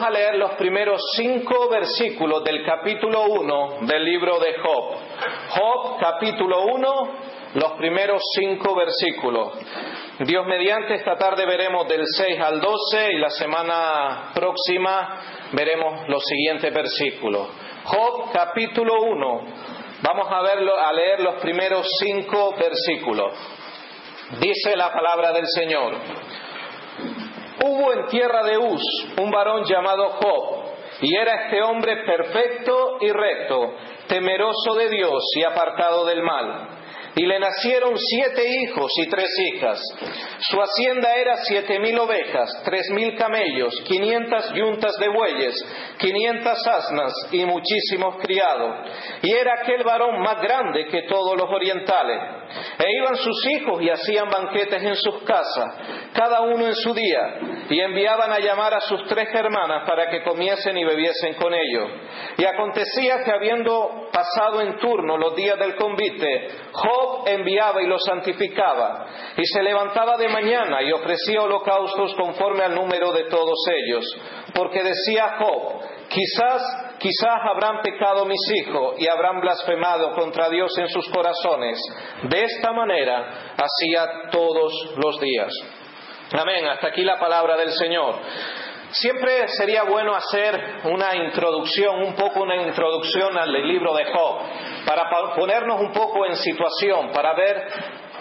Vamos a leer los primeros cinco versículos del capítulo 1 del libro de Job. Job, capítulo 1, los primeros cinco versículos. Dios mediante, esta tarde veremos del 6 al 12 y la semana próxima veremos los siguientes versículos. Job, capítulo 1. Vamos a, verlo, a leer los primeros cinco versículos. Dice la palabra del Señor. Hubo en tierra de Uz un varón llamado Job, y era este hombre perfecto y recto, temeroso de Dios y apartado del mal. Y le nacieron siete hijos y tres hijas. Su hacienda era siete mil ovejas, tres mil camellos, quinientas yuntas de bueyes, quinientas asnas y muchísimos criados. Y era aquel varón más grande que todos los orientales. E iban sus hijos y hacían banquetes en sus casas, cada uno en su día, y enviaban a llamar a sus tres hermanas para que comiesen y bebiesen con ellos. Y acontecía que habiendo pasado en turno los días del convite, Job enviaba y los santificaba, y se levantaba de mañana y ofrecía holocaustos conforme al número de todos ellos, porque decía Job, quizás, quizás habrán pecado mis hijos y habrán blasfemado contra Dios en sus corazones. De esta manera hacía todos los días. Amén, hasta aquí la palabra del Señor. Siempre sería bueno hacer una introducción, un poco una introducción al libro de Job, para ponernos un poco en situación, para ver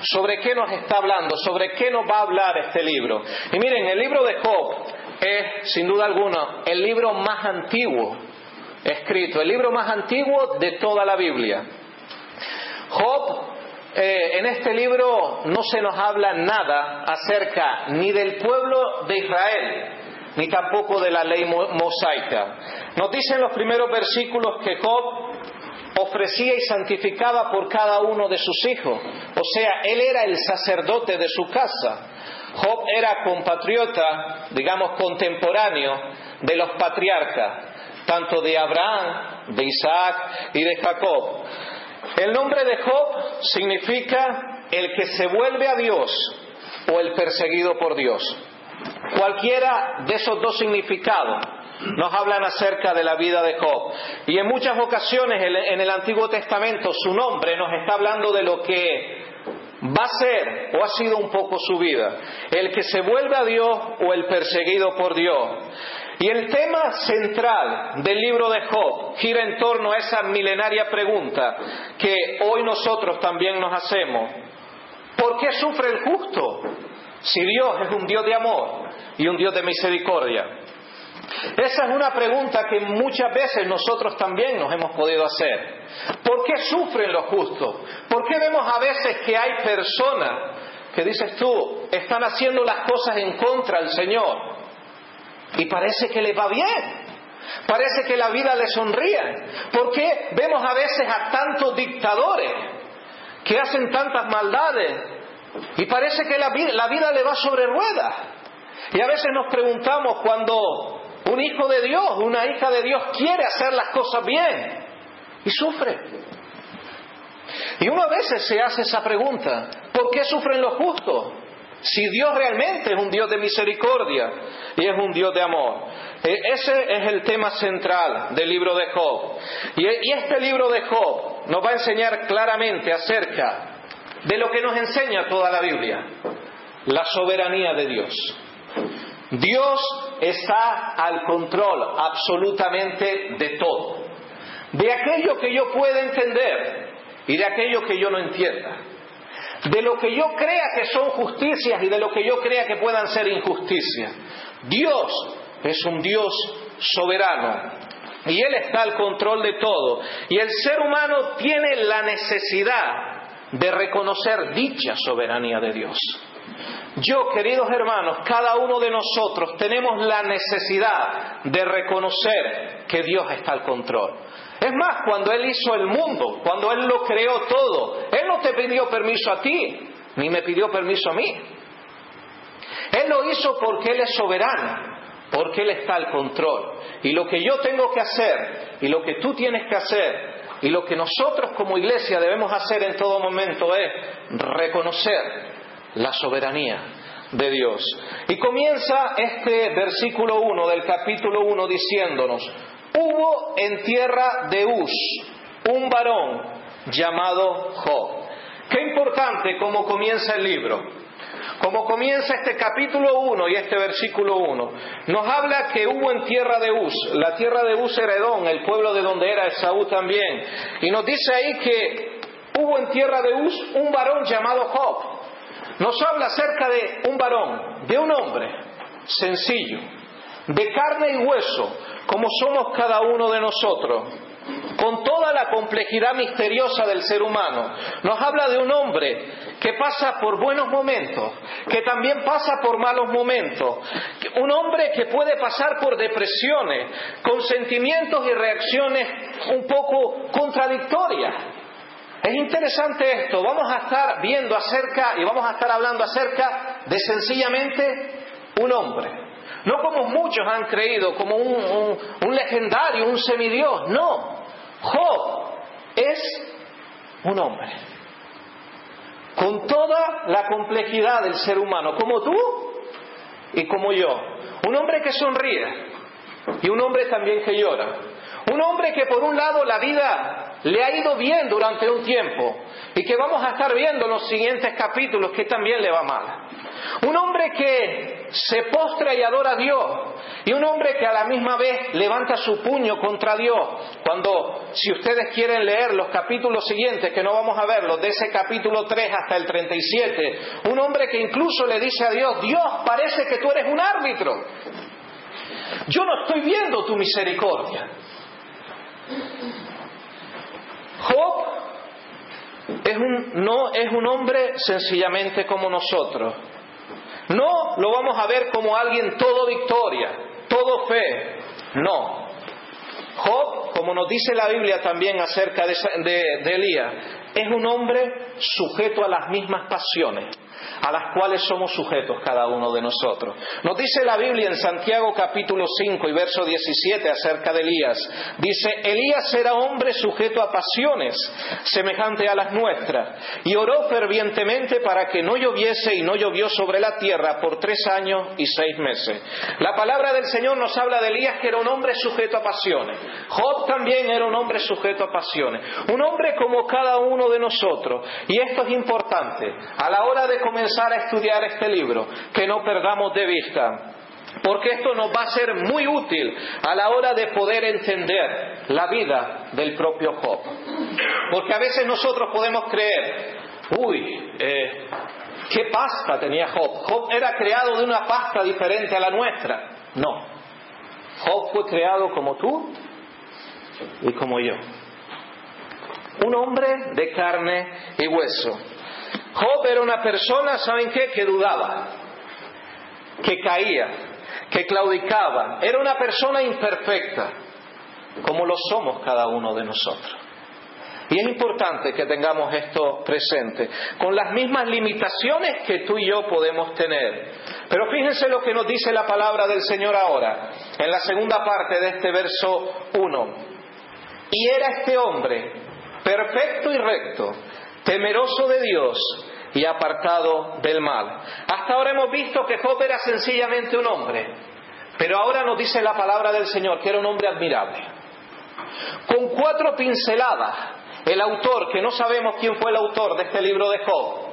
sobre qué nos está hablando, sobre qué nos va a hablar este libro. Y miren, el libro de Job es, sin duda alguna, el libro más antiguo escrito, el libro más antiguo de toda la Biblia. Job, eh, en este libro no se nos habla nada acerca ni del pueblo de Israel, ni tampoco de la ley mosaica. Nos dicen los primeros versículos que Job ofrecía y santificaba por cada uno de sus hijos. O sea, él era el sacerdote de su casa. Job era compatriota, digamos, contemporáneo de los patriarcas, tanto de Abraham, de Isaac y de Jacob. El nombre de Job significa el que se vuelve a Dios o el perseguido por Dios. Cualquiera de esos dos significados nos hablan acerca de la vida de Job. Y en muchas ocasiones en el Antiguo Testamento su nombre nos está hablando de lo que va a ser o ha sido un poco su vida. El que se vuelve a Dios o el perseguido por Dios. Y el tema central del libro de Job gira en torno a esa milenaria pregunta que hoy nosotros también nos hacemos. ¿Por qué sufre el justo? Si Dios es un Dios de amor y un Dios de misericordia. Esa es una pregunta que muchas veces nosotros también nos hemos podido hacer. ¿Por qué sufren los justos? ¿Por qué vemos a veces que hay personas que dices tú, están haciendo las cosas en contra del Señor y parece que les va bien? Parece que la vida les sonríe. ¿Por qué vemos a veces a tantos dictadores que hacen tantas maldades y parece que la vida, la vida le va sobre ruedas. Y a veces nos preguntamos cuando un hijo de Dios, una hija de Dios quiere hacer las cosas bien y sufre. Y uno a veces se hace esa pregunta, ¿por qué sufren los justos? Si Dios realmente es un Dios de misericordia y es un Dios de amor. E, ese es el tema central del libro de Job. Y este libro de Job nos va a enseñar claramente acerca de lo que nos enseña toda la Biblia, la soberanía de Dios. Dios está al control absolutamente de todo, de aquello que yo pueda entender y de aquello que yo no entienda, de lo que yo crea que son justicias y de lo que yo crea que puedan ser injusticias. Dios es un Dios soberano y Él está al control de todo y el ser humano tiene la necesidad de reconocer dicha soberanía de Dios. Yo, queridos hermanos, cada uno de nosotros tenemos la necesidad de reconocer que Dios está al control. Es más, cuando Él hizo el mundo, cuando Él lo creó todo, Él no te pidió permiso a ti, ni me pidió permiso a mí. Él lo hizo porque Él es soberano, porque Él está al control. Y lo que yo tengo que hacer, y lo que tú tienes que hacer, y lo que nosotros como iglesia debemos hacer en todo momento es reconocer la soberanía de Dios. Y comienza este versículo 1 del capítulo 1 diciéndonos, hubo en tierra de Uz un varón llamado Job. Qué importante cómo comienza el libro. Como comienza este capítulo 1 y este versículo 1, nos habla que hubo en tierra de Uz, la tierra de Uz era Edom, el pueblo de donde era Esaú también, y nos dice ahí que hubo en tierra de Uz un varón llamado Job. Nos habla acerca de un varón, de un hombre sencillo, de carne y hueso, como somos cada uno de nosotros, con toda la complejidad misteriosa del ser humano. Nos habla de un hombre que pasa por buenos momentos, que también pasa por malos momentos, un hombre que puede pasar por depresiones, con sentimientos y reacciones un poco contradictorias. Es interesante esto, vamos a estar viendo acerca y vamos a estar hablando acerca de sencillamente un hombre. No como muchos han creído, como un, un legendario, un semidios, no. Job es un hombre con toda la complejidad del ser humano, como tú y como yo. Un hombre que sonríe y un hombre también que llora. Un hombre que por un lado la vida le ha ido bien durante un tiempo y que vamos a estar viendo en los siguientes capítulos que también le va mal. Un hombre que se postra y adora a Dios. Y un hombre que a la misma vez levanta su puño contra Dios. Cuando, si ustedes quieren leer los capítulos siguientes, que no vamos a verlos, de ese capítulo 3 hasta el 37, un hombre que incluso le dice a Dios, Dios, parece que tú eres un árbitro. Yo no estoy viendo tu misericordia. Job no es un hombre sencillamente como nosotros. No lo vamos a ver como alguien todo victoria, todo fe. No. Job, como nos dice la Biblia también acerca de, de Elías, es un hombre sujeto a las mismas pasiones a las cuales somos sujetos cada uno de nosotros. Nos dice la Biblia en Santiago capítulo 5 y verso 17 acerca de Elías. Dice, Elías era hombre sujeto a pasiones semejante a las nuestras y oró fervientemente para que no lloviese y no llovió sobre la tierra por tres años y seis meses. La palabra del Señor nos habla de Elías que era un hombre sujeto a pasiones. Job también era un hombre sujeto a pasiones. Un hombre como cada uno de nosotros. Y esto es importante. A la hora de comenzar a estudiar este libro, que no perdamos de vista, porque esto nos va a ser muy útil a la hora de poder entender la vida del propio Job. Porque a veces nosotros podemos creer, uy, eh, ¿qué pasta tenía Job? Job era creado de una pasta diferente a la nuestra. No, Job fue creado como tú y como yo. Un hombre de carne y hueso. Job era una persona, ¿saben qué? Que dudaba, que caía, que claudicaba. Era una persona imperfecta, como lo somos cada uno de nosotros. Y es importante que tengamos esto presente, con las mismas limitaciones que tú y yo podemos tener. Pero fíjense lo que nos dice la palabra del Señor ahora, en la segunda parte de este verso 1. Y era este hombre perfecto y recto, temeroso de Dios y apartado del mal. Hasta ahora hemos visto que Job era sencillamente un hombre, pero ahora nos dice la palabra del Señor que era un hombre admirable. Con cuatro pinceladas, el autor, que no sabemos quién fue el autor de este libro de Job,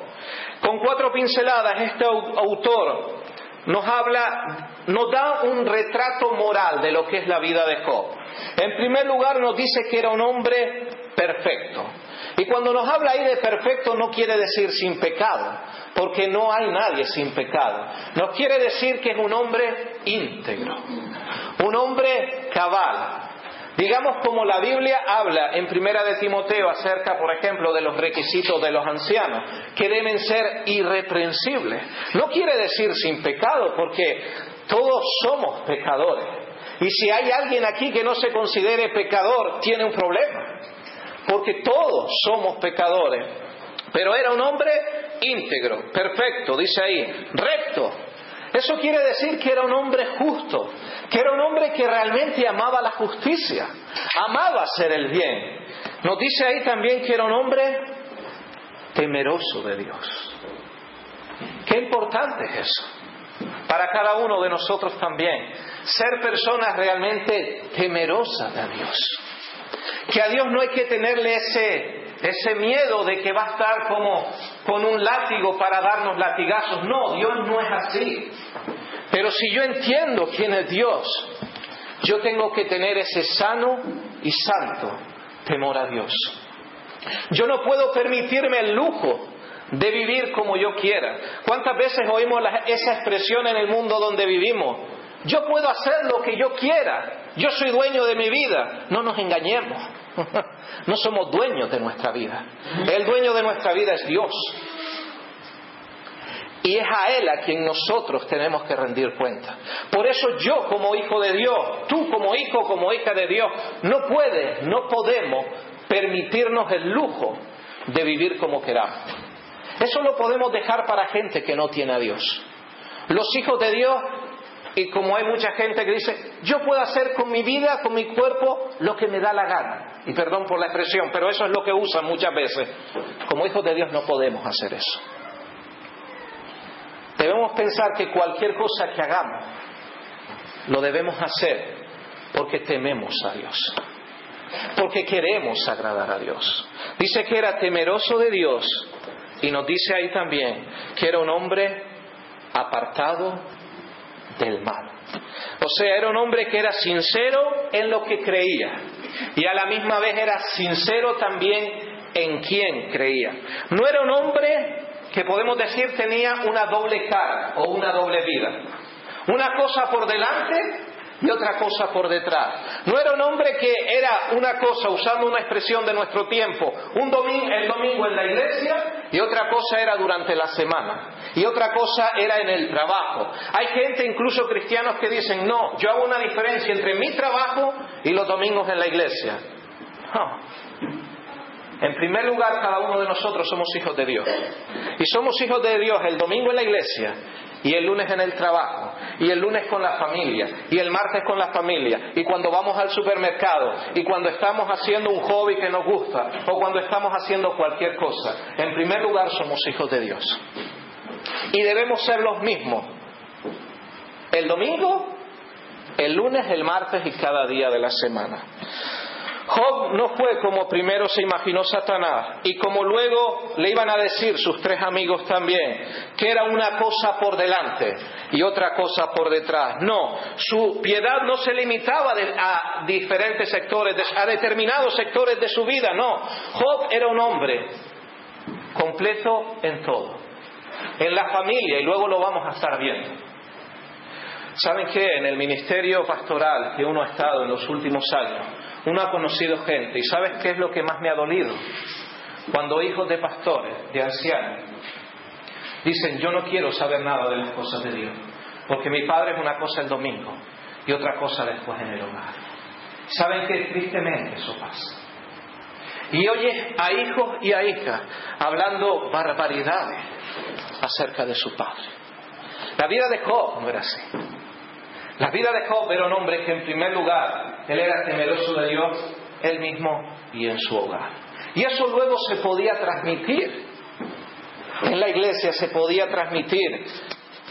con cuatro pinceladas este autor nos habla, nos da un retrato moral de lo que es la vida de Job. En primer lugar nos dice que era un hombre perfecto. Y cuando nos habla ahí de perfecto no quiere decir sin pecado, porque no hay nadie sin pecado. Nos quiere decir que es un hombre íntegro, un hombre cabal. Digamos como la Biblia habla en Primera de Timoteo acerca, por ejemplo, de los requisitos de los ancianos, que deben ser irreprensibles. No quiere decir sin pecado, porque todos somos pecadores. Y si hay alguien aquí que no se considere pecador, tiene un problema. Porque todos somos pecadores. Pero era un hombre íntegro, perfecto, dice ahí, recto, eso quiere decir que era un hombre justo, que era un hombre que realmente amaba la justicia, amaba hacer el bien. Nos dice ahí también que era un hombre temeroso de Dios. Qué importante es eso. Para cada uno de nosotros también. Ser personas realmente temerosas de Dios. Que a Dios no hay que tenerle ese, ese miedo de que va a estar como con un látigo para darnos latigazos. No, Dios no es así. Pero si yo entiendo quién es Dios, yo tengo que tener ese sano y santo temor a Dios. Yo no puedo permitirme el lujo de vivir como yo quiera. ¿Cuántas veces oímos esa expresión en el mundo donde vivimos? Yo puedo hacer lo que yo quiera. Yo soy dueño de mi vida. No nos engañemos. No somos dueños de nuestra vida. El dueño de nuestra vida es Dios. Y es a Él a quien nosotros tenemos que rendir cuenta. Por eso yo como hijo de Dios, tú como hijo, como hija de Dios, no puedes, no podemos permitirnos el lujo de vivir como queramos. Eso lo podemos dejar para gente que no tiene a Dios. Los hijos de Dios y como hay mucha gente que dice, yo puedo hacer con mi vida, con mi cuerpo, lo que me da la gana. Y perdón por la expresión, pero eso es lo que usan muchas veces. Como hijos de Dios no podemos hacer eso. Debemos pensar que cualquier cosa que hagamos, lo debemos hacer porque tememos a Dios. Porque queremos agradar a Dios. Dice que era temeroso de Dios y nos dice ahí también que era un hombre apartado del mal. O sea, era un hombre que era sincero en lo que creía y a la misma vez era sincero también en quien creía. No era un hombre que podemos decir tenía una doble cara o una doble vida. Una cosa por delante y otra cosa por detrás. No era un hombre que era una cosa, usando una expresión de nuestro tiempo, un domingo, el domingo en la iglesia y otra cosa era durante la semana y otra cosa era en el trabajo. Hay gente, incluso cristianos, que dicen, no, yo hago una diferencia entre mi trabajo y los domingos en la iglesia. En primer lugar, cada uno de nosotros somos hijos de Dios. Y somos hijos de Dios el domingo en la iglesia y el lunes en el trabajo, y el lunes con la familia, y el martes con la familia, y cuando vamos al supermercado, y cuando estamos haciendo un hobby que nos gusta, o cuando estamos haciendo cualquier cosa. En primer lugar, somos hijos de Dios. Y debemos ser los mismos. El domingo, el lunes, el martes y cada día de la semana. Job no fue como primero se imaginó Satanás y como luego le iban a decir sus tres amigos también, que era una cosa por delante y otra cosa por detrás. No, su piedad no se limitaba a diferentes sectores, a determinados sectores de su vida, no. Job era un hombre completo en todo, en la familia y luego lo vamos a estar viendo. ¿Saben qué? En el ministerio pastoral que uno ha estado en los últimos años, uno ha conocido gente y ¿sabes qué es lo que más me ha dolido? Cuando hijos de pastores, de ancianos, dicen yo no quiero saber nada de las cosas de Dios, porque mi padre es una cosa el domingo y otra cosa después en el hogar. ¿Saben qué? Tristemente eso pasa. Y oye a hijos y a hijas hablando barbaridades acerca de su padre. La vida de Job no era así. La vida de Job era un hombre que en primer lugar, él era temeroso de Dios, él mismo y en su hogar. Y eso luego se podía transmitir. En la iglesia se podía transmitir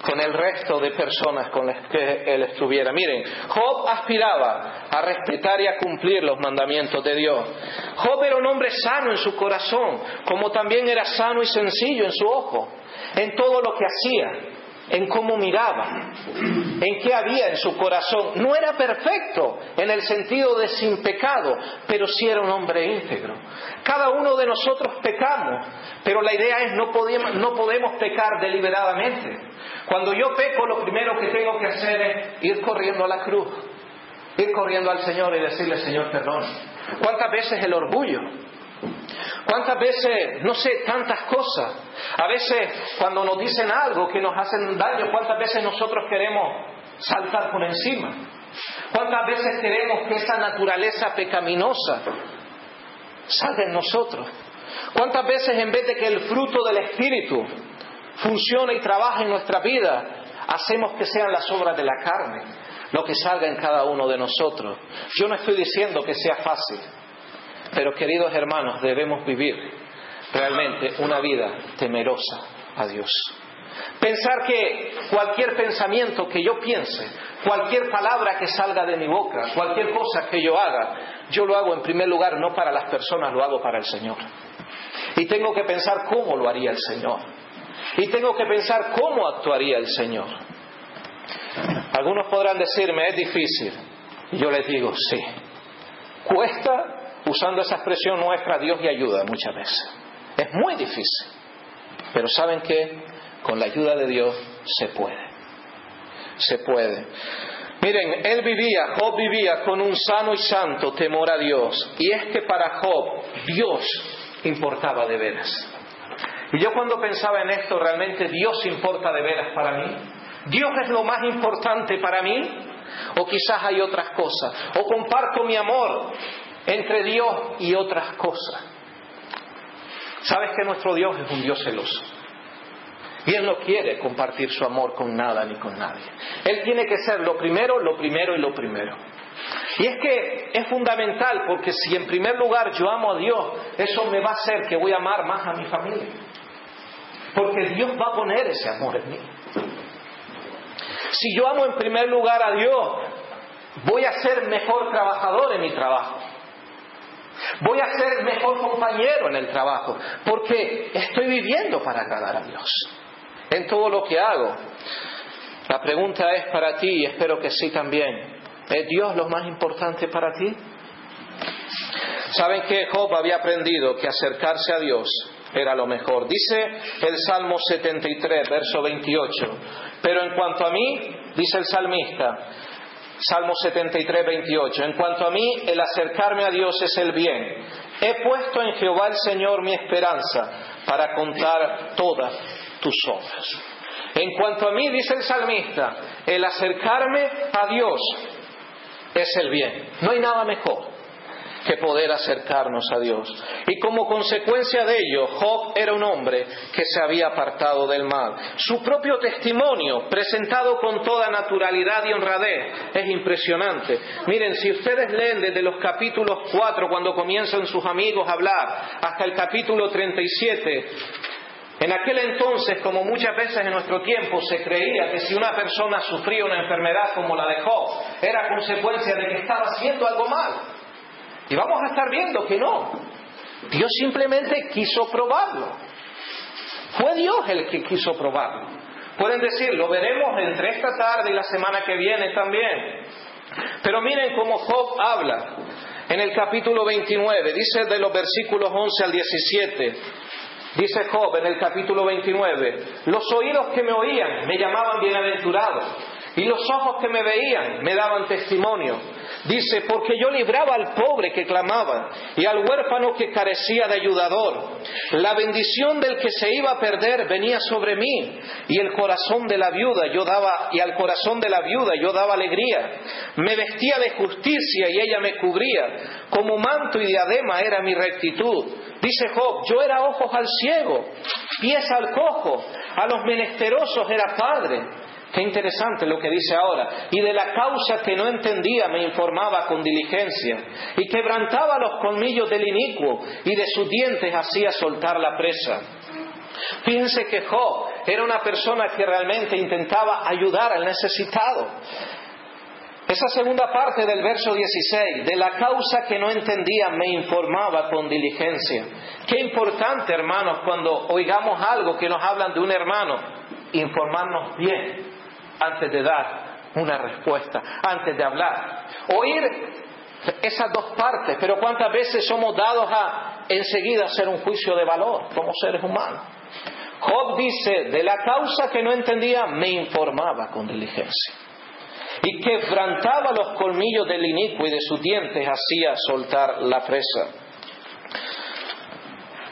con el resto de personas con las que él estuviera. Miren, Job aspiraba a respetar y a cumplir los mandamientos de Dios. Job era un hombre sano en su corazón, como también era sano y sencillo en su ojo, en todo lo que hacía en cómo miraba, en qué había en su corazón. No era perfecto en el sentido de sin pecado, pero sí era un hombre íntegro. Cada uno de nosotros pecamos, pero la idea es no podemos, no podemos pecar deliberadamente. Cuando yo peco, lo primero que tengo que hacer es ir corriendo a la cruz. Ir corriendo al Señor y decirle, Señor, perdón. ¿Cuántas veces el orgullo? ¿Cuántas veces, no sé, tantas cosas? A veces cuando nos dicen algo que nos hacen daño, ¿cuántas veces nosotros queremos saltar por encima? ¿Cuántas veces queremos que esa naturaleza pecaminosa salga en nosotros? ¿Cuántas veces en vez de que el fruto del Espíritu funcione y trabaje en nuestra vida, hacemos que sean las obras de la carne lo que salga en cada uno de nosotros? Yo no estoy diciendo que sea fácil, pero queridos hermanos, debemos vivir realmente una vida temerosa a Dios. Pensar que cualquier pensamiento que yo piense, cualquier palabra que salga de mi boca, cualquier cosa que yo haga, yo lo hago en primer lugar no para las personas, lo hago para el Señor. Y tengo que pensar cómo lo haría el Señor. Y tengo que pensar cómo actuaría el Señor. Algunos podrán decirme, es difícil. Yo les digo, sí. Cuesta usando esa expresión nuestra, Dios y ayuda muchas veces. Es muy difícil. Pero ¿saben qué? Con la ayuda de Dios se puede. Se puede. Miren, él vivía, Job vivía con un sano y santo temor a Dios. Y es que para Job Dios importaba de veras. Y yo cuando pensaba en esto, realmente Dios importa de veras para mí. Dios es lo más importante para mí. O quizás hay otras cosas. O comparto mi amor entre Dios y otras cosas. Sabes que nuestro Dios es un Dios celoso. Y Él no quiere compartir su amor con nada ni con nadie. Él tiene que ser lo primero, lo primero y lo primero. Y es que es fundamental porque si en primer lugar yo amo a Dios, eso me va a hacer que voy a amar más a mi familia. Porque Dios va a poner ese amor en mí. Si yo amo en primer lugar a Dios, voy a ser mejor trabajador en mi trabajo. Voy a ser mejor compañero en el trabajo, porque estoy viviendo para agradar a Dios en todo lo que hago. La pregunta es para ti y espero que sí también. ¿Es Dios lo más importante para ti? ¿Saben que Job había aprendido que acercarse a Dios era lo mejor? Dice el Salmo 73, verso 28. Pero en cuanto a mí, dice el salmista, Salmo 73, 28. En cuanto a mí, el acercarme a Dios es el bien. He puesto en Jehová el Señor mi esperanza para contar todas tus obras. En cuanto a mí, dice el salmista, el acercarme a Dios es el bien. No hay nada mejor que poder acercarnos a Dios. Y como consecuencia de ello, Job era un hombre que se había apartado del mal. Su propio testimonio, presentado con toda naturalidad y honradez, es impresionante. Miren, si ustedes leen desde los capítulos 4, cuando comienzan sus amigos a hablar, hasta el capítulo 37, en aquel entonces, como muchas veces en nuestro tiempo, se creía que si una persona sufría una enfermedad como la de Job, era consecuencia de que estaba haciendo algo mal. Y vamos a estar viendo que no. Dios simplemente quiso probarlo. Fue Dios el que quiso probarlo. Pueden decir, lo veremos entre esta tarde y la semana que viene también. Pero miren cómo Job habla en el capítulo 29, dice de los versículos 11 al 17. Dice Job en el capítulo 29, los oídos que me oían me llamaban bienaventurado y los ojos que me veían me daban testimonio. Dice, porque yo libraba al pobre que clamaba y al huérfano que carecía de ayudador. La bendición del que se iba a perder venía sobre mí y el corazón de la viuda yo daba y al corazón de la viuda yo daba alegría. Me vestía de justicia y ella me cubría. Como manto y diadema era mi rectitud. Dice Job, yo era ojos al ciego, pies al cojo, a los menesterosos era padre. Qué interesante lo que dice ahora. Y de la causa que no entendía me informaba con diligencia. Y quebrantaba los colmillos del inicuo y de sus dientes hacía soltar la presa. Fíjense que Job era una persona que realmente intentaba ayudar al necesitado. Esa segunda parte del verso 16, de la causa que no entendía, me informaba con diligencia. Qué importante, hermanos, cuando oigamos algo que nos hablan de un hermano, informarnos bien antes de dar una respuesta, antes de hablar. Oír esas dos partes, pero cuántas veces somos dados a enseguida hacer un juicio de valor como seres humanos. Job dice, de la causa que no entendía, me informaba con diligencia. y quebrantaba los colmillos del inicuo y de sus dientes hacía soltar la presa.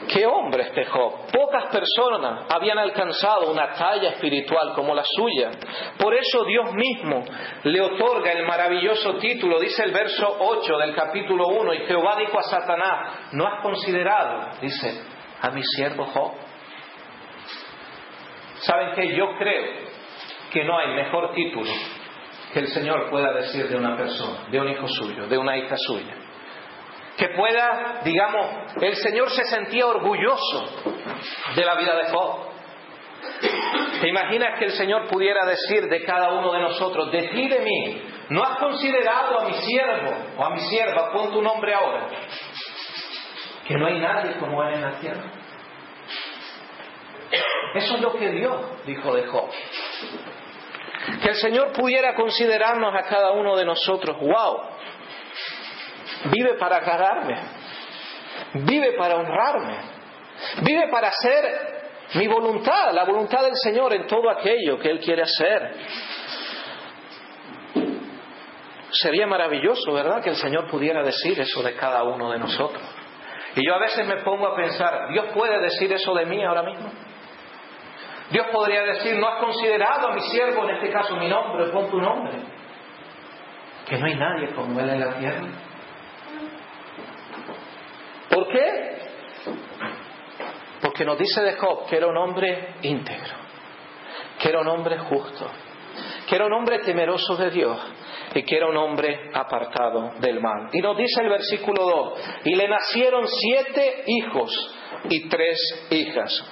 ¿Qué hombre este Job? Pocas personas habían alcanzado una talla espiritual como la suya. Por eso Dios mismo le otorga el maravilloso título, dice el verso 8 del capítulo 1, y Jehová dijo a Satanás, ¿no has considerado, dice, a mi siervo Job? ¿Saben que Yo creo que no hay mejor título que el Señor pueda decir de una persona, de un hijo suyo, de una hija suya que pueda, digamos, el Señor se sentía orgulloso de la vida de Job. ¿Te imaginas que el Señor pudiera decir de cada uno de nosotros, de ti de mí, no has considerado a mi siervo o a mi sierva, pon tu nombre ahora, que no hay nadie como él en la tierra? Eso es lo que Dios dijo de Job. Que el Señor pudiera considerarnos a cada uno de nosotros, wow, vive para agradarme, vive para honrarme, vive para hacer mi voluntad, la voluntad del Señor en todo aquello que Él quiere hacer. Sería maravilloso, ¿verdad?, que el Señor pudiera decir eso de cada uno de nosotros. Y yo a veces me pongo a pensar, ¿Dios puede decir eso de mí ahora mismo? Dios podría decir, no has considerado a mi siervo, en este caso mi nombre, pon tu nombre. Que no hay nadie como Él en la tierra. ¿Por qué? Porque nos dice de Job que era un hombre íntegro, que era un hombre justo, que era un hombre temeroso de Dios y que era un hombre apartado del mal. Y nos dice el versículo 2, y le nacieron siete hijos y tres hijas.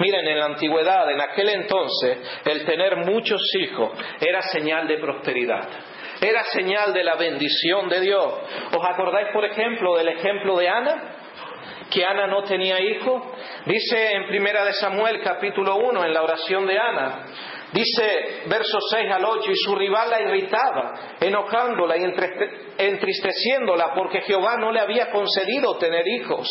Miren, en la antigüedad, en aquel entonces, el tener muchos hijos era señal de prosperidad. Era señal de la bendición de Dios. ¿Os acordáis, por ejemplo, del ejemplo de Ana? Que Ana no tenía hijo. Dice en Primera de Samuel capítulo 1, en la oración de Ana, Dice versos 6 al 8, y su rival la irritaba, enojándola y entristeciéndola porque Jehová no le había concedido tener hijos.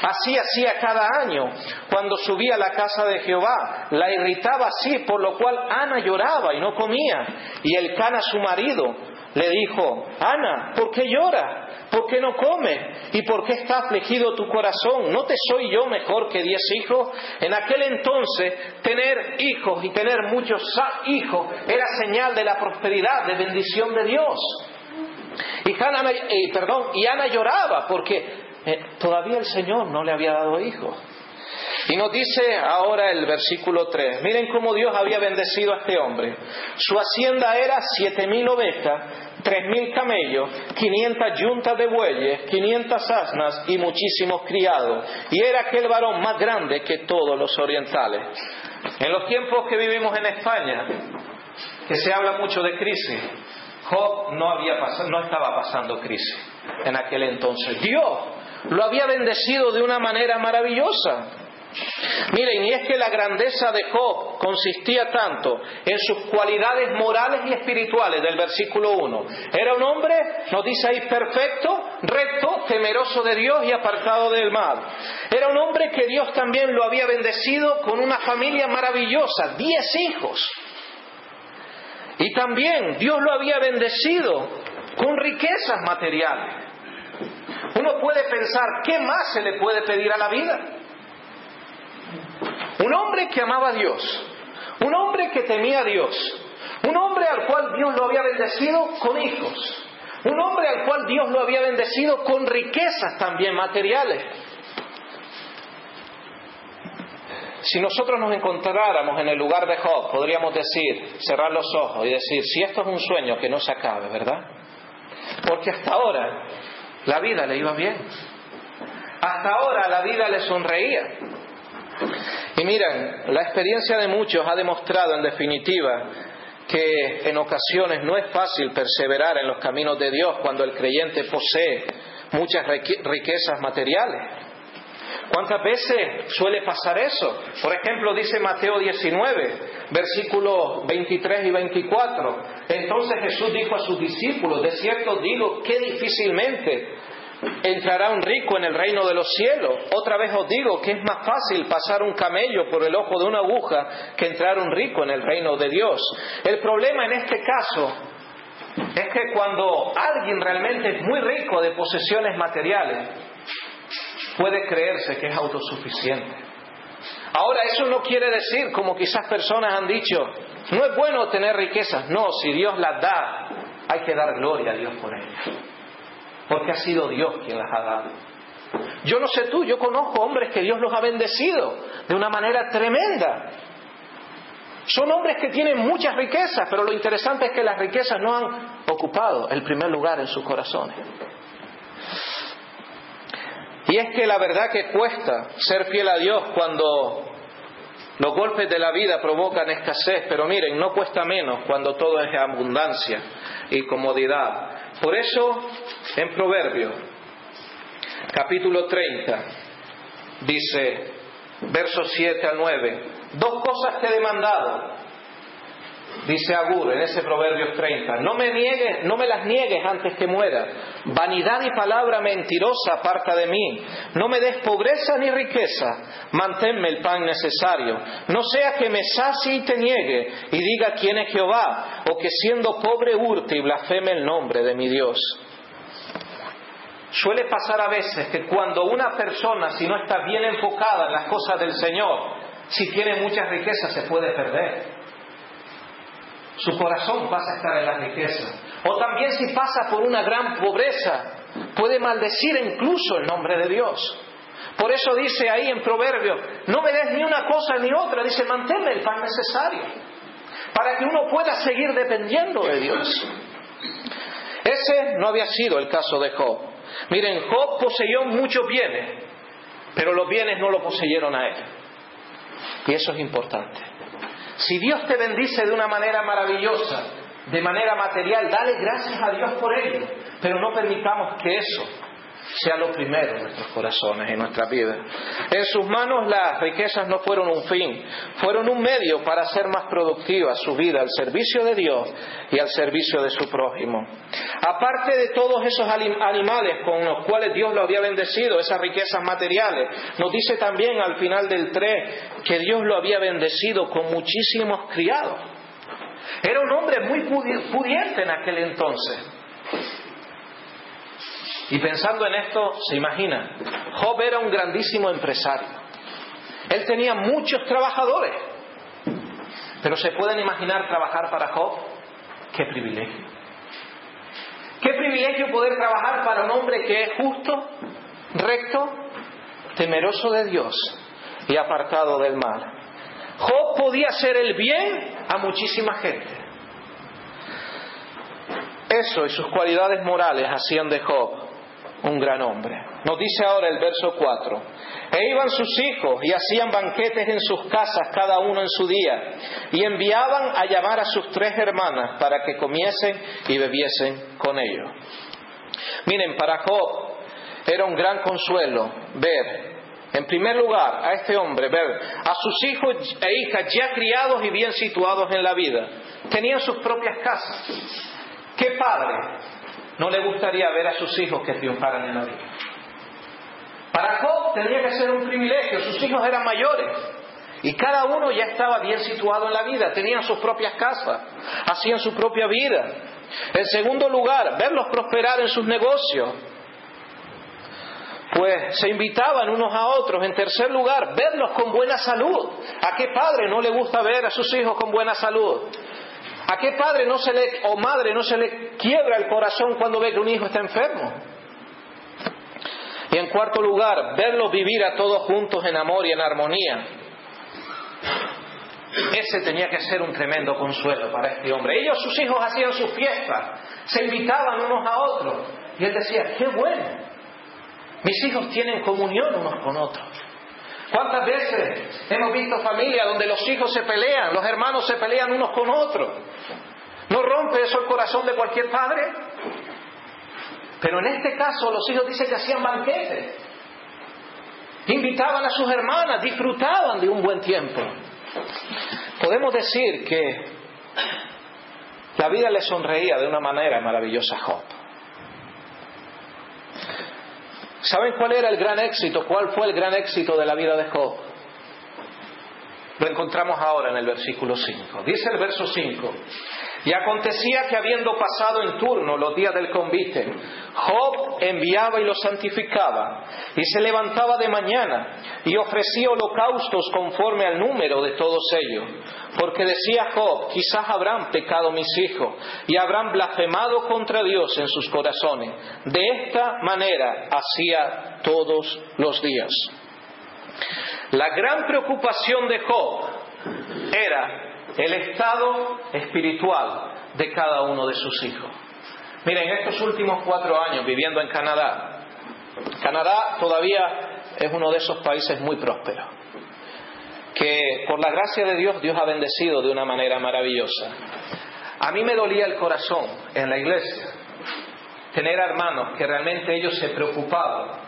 Así hacía cada año cuando subía a la casa de Jehová. La irritaba así, por lo cual Ana lloraba y no comía. Y el Cana, su marido, le dijo, Ana, ¿por qué llora? ¿Por qué no come? ¿Y por qué está afligido tu corazón? ¿No te soy yo mejor que diez hijos? En aquel entonces, tener hijos y tener muchos hijos era señal de la prosperidad, de bendición de Dios. Y, eh, perdón, y Ana lloraba porque eh, todavía el Señor no le había dado hijos. Y nos dice ahora el versículo 3, miren cómo Dios había bendecido a este hombre. Su hacienda era siete mil ovejas, tres mil camellos, quinientas yuntas de bueyes, quinientas asnas y muchísimos criados. Y era aquel varón más grande que todos los orientales. En los tiempos que vivimos en España, que se habla mucho de crisis, Job no, estaba pasando crisis en aquel entonces. Dios lo había bendecido de una manera maravillosa. Miren, y es que la grandeza de Job consistía tanto en sus cualidades morales y espirituales del versículo 1. Era un hombre, nos dice ahí, perfecto, recto, temeroso de Dios y apartado del mal. Era un hombre que Dios también lo había bendecido con una familia maravillosa, diez hijos. Y también Dios lo había bendecido con riquezas materiales. Uno puede pensar, ¿qué más se le puede pedir a la vida? Un hombre que amaba a Dios, un hombre que temía a Dios, un hombre al cual Dios lo había bendecido con hijos, un hombre al cual Dios lo había bendecido con riquezas también materiales. Si nosotros nos encontráramos en el lugar de Job, podríamos decir, cerrar los ojos y decir, si esto es un sueño que no se acabe, ¿verdad? Porque hasta ahora la vida le iba bien. Hasta ahora la vida le sonreía. Y miren, la experiencia de muchos ha demostrado en definitiva que en ocasiones no es fácil perseverar en los caminos de Dios cuando el creyente posee muchas riquezas materiales. ¿Cuántas veces suele pasar eso? Por ejemplo, dice Mateo 19, versículos 23 y 24. Entonces Jesús dijo a sus discípulos, de cierto digo que difícilmente entrará un rico en el reino de los cielos. Otra vez os digo que es más fácil pasar un camello por el ojo de una aguja que entrar un rico en el reino de Dios. El problema en este caso es que cuando alguien realmente es muy rico de posesiones materiales, puede creerse que es autosuficiente. Ahora, eso no quiere decir, como quizás personas han dicho, no es bueno tener riquezas. No, si Dios las da, hay que dar gloria a Dios por ellas. Porque ha sido Dios quien las ha dado. Yo no sé tú, yo conozco hombres que Dios los ha bendecido de una manera tremenda. Son hombres que tienen muchas riquezas, pero lo interesante es que las riquezas no han ocupado el primer lugar en sus corazones. Y es que la verdad que cuesta ser fiel a Dios cuando los golpes de la vida provocan escasez, pero miren, no cuesta menos cuando todo es abundancia y comodidad. Por eso, en Proverbios, capítulo 30, dice, versos 7 al 9, dos cosas te he demandado, dice Agur en ese Proverbios 30, no me niegues, no me las niegues antes que muera. Vanidad y palabra mentirosa aparta de mí. No me des pobreza ni riqueza. Manténme el pan necesario. No sea que me sacie y te niegue y diga quién es Jehová, o que siendo pobre hurte y blasfeme el nombre de mi Dios. Suele pasar a veces que cuando una persona, si no está bien enfocada en las cosas del Señor, si tiene muchas riquezas, se puede perder su corazón pasa a estar en la riqueza. O también si pasa por una gran pobreza, puede maldecir incluso el nombre de Dios. Por eso dice ahí en Proverbios, no me des ni una cosa ni otra, dice, manténme el pan necesario, para que uno pueda seguir dependiendo de Dios. Ese no había sido el caso de Job. Miren, Job poseyó muchos bienes, pero los bienes no lo poseyeron a él. Y eso es importante. Si Dios te bendice de una manera maravillosa, de manera material, dale gracias a Dios por ello, pero no permitamos que eso sea lo primero en nuestros corazones, en nuestra vida. En sus manos las riquezas no fueron un fin, fueron un medio para hacer más productiva su vida al servicio de Dios y al servicio de su prójimo. Aparte de todos esos animales con los cuales Dios lo había bendecido, esas riquezas materiales, nos dice también al final del 3 que Dios lo había bendecido con muchísimos criados. Era un hombre muy pudiente en aquel entonces. Y pensando en esto, se imagina, Job era un grandísimo empresario. Él tenía muchos trabajadores. Pero se pueden imaginar trabajar para Job. Qué privilegio. Qué privilegio poder trabajar para un hombre que es justo, recto, temeroso de Dios y apartado del mal. Job podía hacer el bien a muchísima gente. Eso y sus cualidades morales hacían de Job un gran hombre. Nos dice ahora el verso 4. E iban sus hijos y hacían banquetes en sus casas cada uno en su día y enviaban a llamar a sus tres hermanas para que comiesen y bebiesen con ellos. Miren, para Job era un gran consuelo ver, en primer lugar, a este hombre, ver a sus hijos e hijas ya criados y bien situados en la vida. Tenían sus propias casas. ¿Qué padre no le gustaría ver a sus hijos que triunfaran en la vida. Para Job tenía que ser un privilegio, sus hijos eran mayores y cada uno ya estaba bien situado en la vida, tenían sus propias casas, hacían su propia vida. En segundo lugar, verlos prosperar en sus negocios, pues se invitaban unos a otros. En tercer lugar, verlos con buena salud. ¿A qué padre no le gusta ver a sus hijos con buena salud? ¿A qué padre no se le, o madre no se le quiebra el corazón cuando ve que un hijo está enfermo? Y en cuarto lugar, verlos vivir a todos juntos en amor y en armonía. Ese tenía que ser un tremendo consuelo para este hombre. Ellos, sus hijos, hacían sus fiestas, se invitaban unos a otros. Y él decía, qué bueno, mis hijos tienen comunión unos con otros. ¿Cuántas veces hemos visto familias donde los hijos se pelean, los hermanos se pelean unos con otros? ¿No rompe eso el corazón de cualquier padre? Pero en este caso los hijos dicen que hacían banquetes, invitaban a sus hermanas, disfrutaban de un buen tiempo. Podemos decir que la vida le sonreía de una manera maravillosa a Job. ¿Saben cuál era el gran éxito? ¿Cuál fue el gran éxito de la vida de Job? Lo encontramos ahora en el versículo 5. Dice el verso 5, Y acontecía que habiendo pasado en turno los días del convite, Job enviaba y los santificaba, y se levantaba de mañana y ofrecía holocaustos conforme al número de todos ellos. Porque decía Job, quizás habrán pecado mis hijos y habrán blasfemado contra Dios en sus corazones. De esta manera hacía todos los días. La gran preocupación de Job era el estado espiritual de cada uno de sus hijos. Miren, estos últimos cuatro años viviendo en Canadá, Canadá todavía es uno de esos países muy prósperos, que por la gracia de Dios Dios ha bendecido de una manera maravillosa. A mí me dolía el corazón en la iglesia tener hermanos que realmente ellos se preocupaban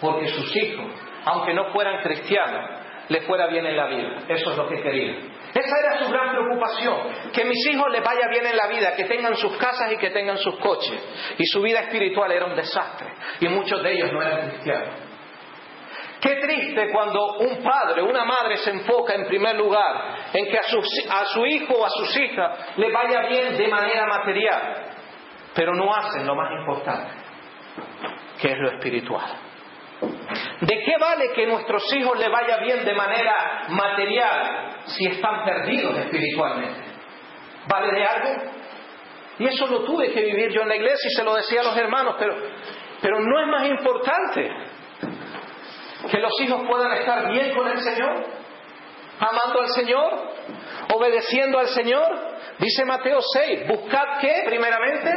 porque sus hijos, aunque no fueran cristianos, les fuera bien en la vida. Eso es lo que querían. Esa era su gran preocupación, que mis hijos les vaya bien en la vida, que tengan sus casas y que tengan sus coches. Y su vida espiritual era un desastre, y muchos de ellos no eran cristianos. Qué triste cuando un padre, una madre se enfoca en primer lugar en que a su, hijo o a sus hijas le vaya bien de manera material, pero no hacen lo más importante, que es lo espiritual. ¿De qué vale que nuestros hijos le vaya bien de manera material si están perdidos espiritualmente? ¿Vale de algo? Y eso lo tuve que vivir yo en la iglesia y se lo decía a los hermanos, pero, pero no es más importante que los hijos puedan estar bien con el Señor, amando al Señor, obedeciendo al Señor. Dice Mateo 6, buscad qué primeramente?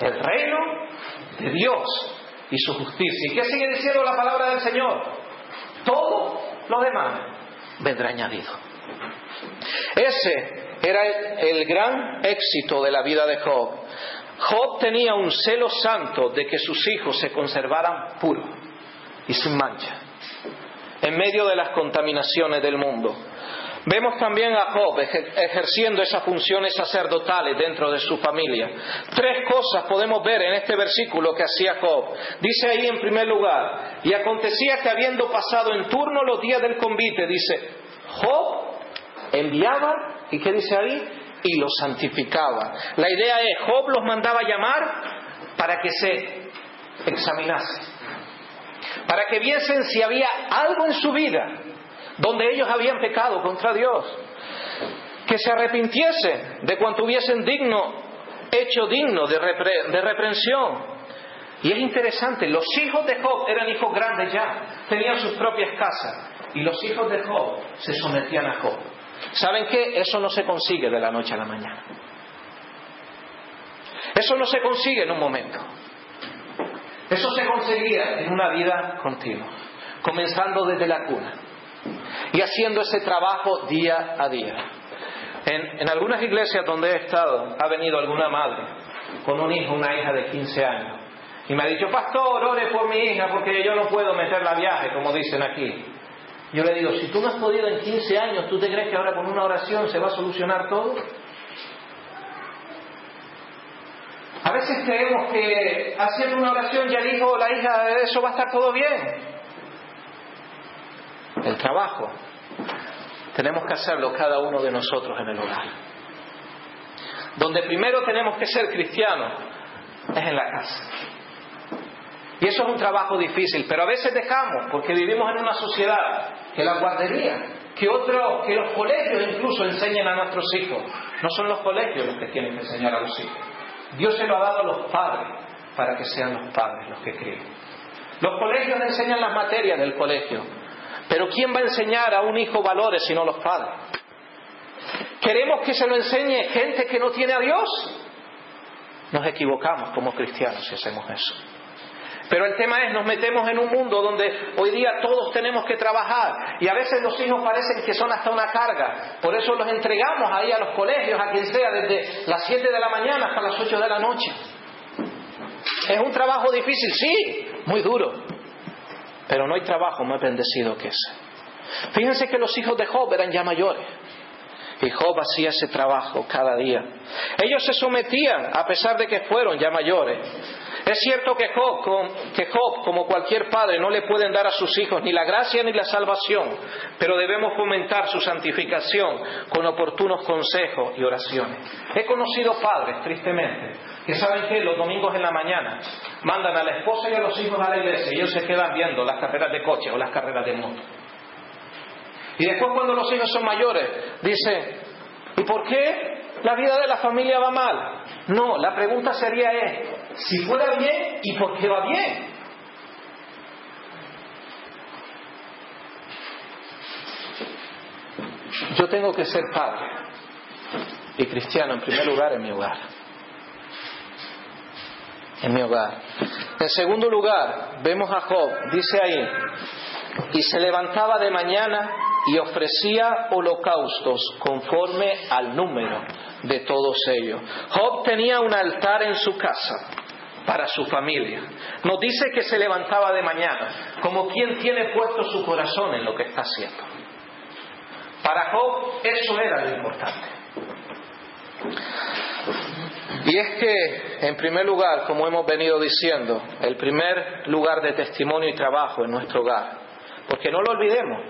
El reino de Dios y su justicia. ¿Y qué sigue diciendo la palabra del Señor? Todo lo demás vendrá añadido. Ese era el, el gran éxito de la vida de Job. Job tenía un celo santo de que sus hijos se conservaran puros y sin mancha, en medio de las contaminaciones del mundo. Vemos también a Job ejerciendo esas funciones sacerdotales dentro de su familia. Tres cosas podemos ver en este versículo que hacía Job. Dice ahí en primer lugar, y acontecía que habiendo pasado en turno los días del convite, dice, Job enviaba, ¿y qué dice ahí? Y los santificaba. La idea es, Job los mandaba llamar para que se examinasen, para que viesen si había algo en su vida donde ellos habían pecado contra Dios, que se arrepintiesen de cuanto hubiesen digno, hecho digno de, de reprensión. Y es interesante, los hijos de Job eran hijos grandes ya, tenían sus propias casas, y los hijos de Job se sometían a Job. ¿Saben qué? Eso no se consigue de la noche a la mañana. Eso no se consigue en un momento. Eso se conseguía en una vida continua, comenzando desde la cuna y haciendo ese trabajo día a día. En, algunas iglesias donde he estado, ha venido alguna madre con un hijo, una hija de 15 años, y me ha dicho, pastor, ore por mi hija porque yo no puedo meterla a viaje, como dicen aquí. Yo le digo, si tú no has podido en 15 años, ¿tú te crees que ahora con una oración se va a solucionar todo? A veces creemos que haciendo una oración ya el hijo o la hija, eso va a estar todo bien el trabajo, tenemos que hacerlo cada uno de nosotros en el hogar. Donde primero tenemos que ser cristianos es en la casa. Y eso es un trabajo difícil, pero a veces dejamos, porque vivimos en una sociedad que la guardería, que otro, que los colegios incluso enseñan a nuestros hijos. No son los colegios los que tienen que enseñar a los hijos. Dios se lo ha dado a los padres para que sean los padres los que críen. Los colegios enseñan las materias del colegio, pero ¿quién va a enseñar a un hijo valores si no los padres? ¿Queremos que se lo enseñe gente que no tiene a Dios? Nos equivocamos como cristianos si hacemos eso. Pero el tema es, nos metemos en un mundo donde hoy día todos tenemos que trabajar y a veces los hijos parecen que son hasta una carga. Por eso los entregamos ahí a los colegios, a quien sea, desde las 7 de la mañana hasta las 8 de la noche. Es un trabajo difícil, sí, muy duro. Pero no hay trabajo más bendecido que ese. Fíjense que los hijos de Job eran ya mayores. Y Job hacía ese trabajo cada día. Ellos se sometían, a pesar de que fueron ya mayores. Es cierto que Job, que Job, como cualquier padre, no le pueden dar a sus hijos ni la gracia ni la salvación, pero debemos fomentar su santificación con oportunos consejos y oraciones. He conocido padres, tristemente, que saben que los domingos en la mañana mandan a la esposa y a los hijos a la iglesia y ellos se quedan viendo las carreras de coche o las carreras de moto. Y después cuando los hijos son mayores, dice, ¿y por qué la vida de la familia va mal? No, la pregunta sería es, si fuera bien, ¿y por qué va bien? Yo tengo que ser padre y cristiano en primer lugar en mi hogar. En mi hogar. En segundo lugar, vemos a Job, dice ahí, y se levantaba de mañana y ofrecía holocaustos conforme al número de todos ellos. Job tenía un altar en su casa para su familia. Nos dice que se levantaba de mañana, como quien tiene puesto su corazón en lo que está haciendo. Para Job eso era lo importante. Y es que, en primer lugar, como hemos venido diciendo, el primer lugar de testimonio y trabajo en nuestro hogar, porque no lo olvidemos,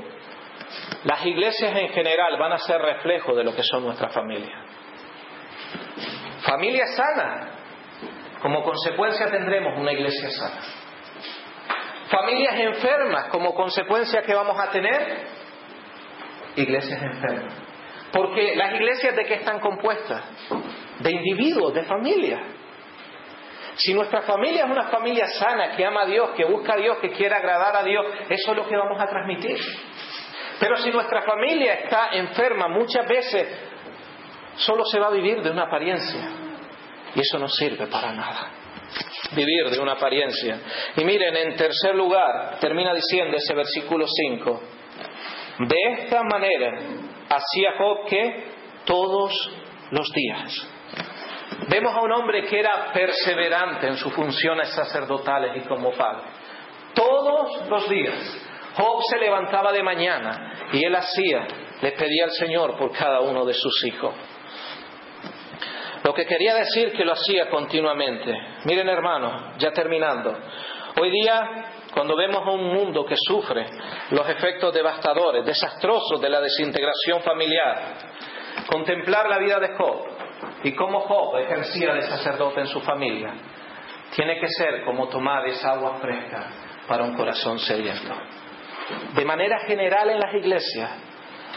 las iglesias en general van a ser reflejo de lo que son nuestras familias. Familia sana, como consecuencia tendremos una iglesia sana. Familias enfermas, como consecuencia que vamos a tener iglesias enfermas. Porque las iglesias de qué están compuestas? De individuos, de familias. Si nuestra familia es una familia sana, que ama a Dios, que busca a Dios, que quiere agradar a Dios, eso es lo que vamos a transmitir. Pero si nuestra familia está enferma, muchas veces solo se va a vivir de una apariencia. Y eso no sirve para nada. Vivir de una apariencia. Y miren, en tercer lugar, termina diciendo ese versículo 5. De esta manera hacía Job que todos los días. Vemos a un hombre que era perseverante en sus funciones sacerdotales y como padre. Todos los días. Job se levantaba de mañana y él hacía, le pedía al Señor por cada uno de sus hijos. Lo que quería decir que lo hacía continuamente. Miren hermanos, ya terminando. Hoy día, cuando vemos a un mundo que sufre los efectos devastadores, desastrosos de la desintegración familiar, contemplar la vida de Job y cómo Job ejercía de sacerdote en su familia, tiene que ser como tomar esa agua fresca para un corazón sediento. De manera general en las iglesias,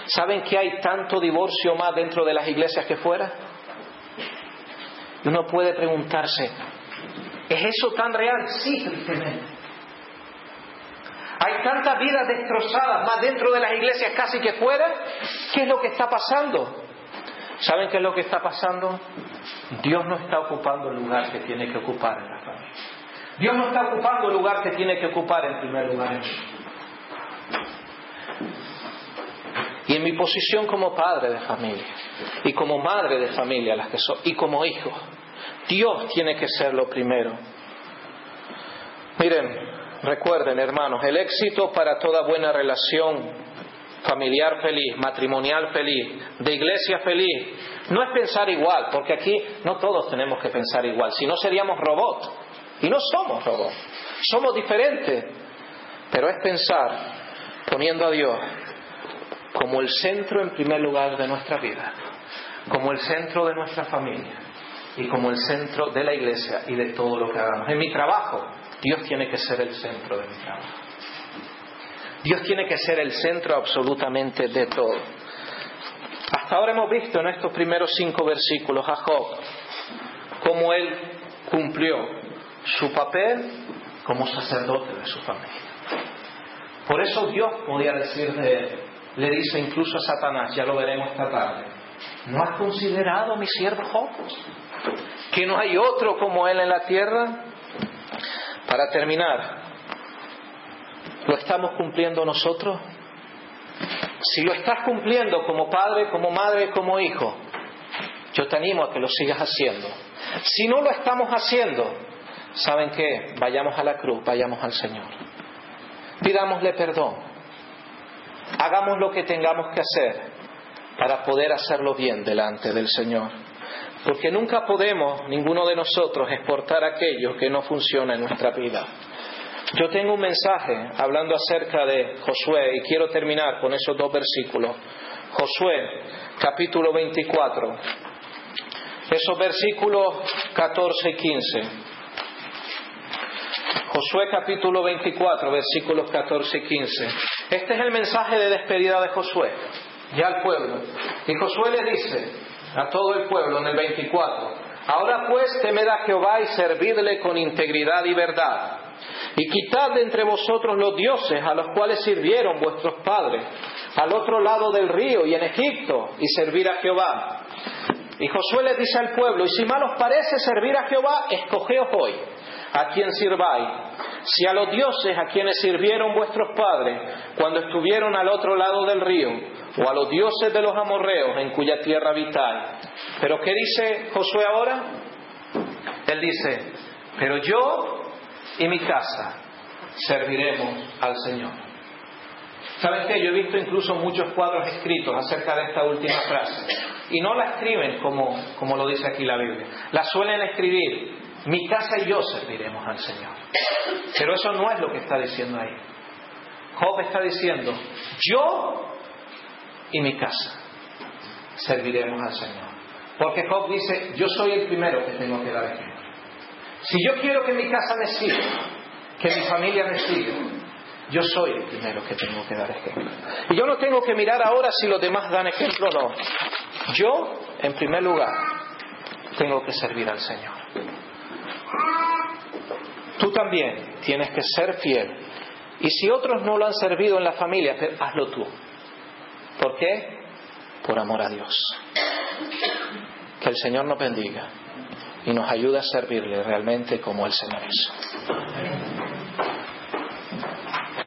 ¿saben que hay tanto divorcio más dentro de las iglesias que fuera? Uno puede preguntarse, ¿es eso tan real? Sí, tristemente. Hay tantas vidas destrozadas más dentro de las iglesias casi que fuera. ¿Qué es lo que está pasando? ¿Saben qué es lo que está pasando? Dios no está ocupando el lugar que tiene que ocupar en la familia. Dios no está ocupando el lugar que tiene que ocupar en primer lugar. Y en mi posición como padre de familia, y como madre de familia, las que soy, y como hijo, Dios tiene que ser lo primero. Miren, recuerden hermanos, el éxito para toda buena relación familiar feliz, matrimonial feliz, de iglesia feliz, no es pensar igual, porque aquí no todos tenemos que pensar igual, si no seríamos robots. Y no somos robots, somos diferentes, pero es pensar poniendo a Dios como el centro en primer lugar de nuestra vida, como el centro de nuestra familia y como el centro de la iglesia y de todo lo que hagamos. En mi trabajo, Dios tiene que ser el centro de mi trabajo. Dios tiene que ser el centro absolutamente de todo. Hasta ahora hemos visto en estos primeros cinco versículos a Job cómo él cumplió su papel como sacerdote de su familia. Por eso Dios podía decir de le dice incluso a Satanás, ya lo veremos esta tarde, ¿no has considerado mi siervo? ¿Que no hay otro como él en la tierra? Para terminar, ¿lo estamos cumpliendo nosotros? Si lo estás cumpliendo como padre, como madre, como hijo, yo te animo a que lo sigas haciendo. Si no lo estamos haciendo, ¿saben qué? Vayamos a la cruz, vayamos al Señor. Pidámosle perdón Hagamos lo que tengamos que hacer para poder hacerlo bien delante del Señor. Porque nunca podemos, ninguno de nosotros, exportar aquello que no funciona en nuestra vida. Yo tengo un mensaje hablando acerca de Josué y quiero terminar con esos dos versículos. Josué, capítulo 24, esos versículos 14 y 15. Josué capítulo 24, versículos 14 y 15. Este es el mensaje de despedida de Josué, ya al pueblo. Y Josué le dice a todo el pueblo en el 24, ahora pues temed a Jehová y servidle con integridad y verdad. Y quitad de entre vosotros los dioses a los cuales sirvieron vuestros padres, al otro lado del río y en Egipto, y servir a Jehová. Y Josué les dice al pueblo, y si mal os parece servir a Jehová, escogeos hoy a quien sirváis. Si a los dioses a quienes sirvieron vuestros padres cuando estuvieron al otro lado del río, o a los dioses de los amorreos en cuya tierra habitáis. Pero ¿qué dice Josué ahora? Él dice, pero yo y mi casa serviremos al Señor. ¿Saben qué? Yo he visto incluso muchos cuadros escritos acerca de esta última frase. Y no la escriben como, como lo dice aquí la Biblia. La suelen escribir, mi casa y yo serviremos al Señor. Pero eso no es lo que está diciendo ahí. Job está diciendo, yo y mi casa serviremos al Señor. Porque Job dice, yo soy el primero que tengo que dar ejemplo. Si yo quiero que mi casa me siga, que mi familia me siga, yo soy el primero que tengo que dar ejemplo. Y yo no tengo que mirar ahora si los demás dan ejemplo o no. Yo, en primer lugar, tengo que servir al Señor. Tú también tienes que ser fiel. Y si otros no lo han servido en la familia, hazlo tú. ¿Por qué? Por amor a Dios. Que el Señor nos bendiga y nos ayude a servirle realmente como Él se merece.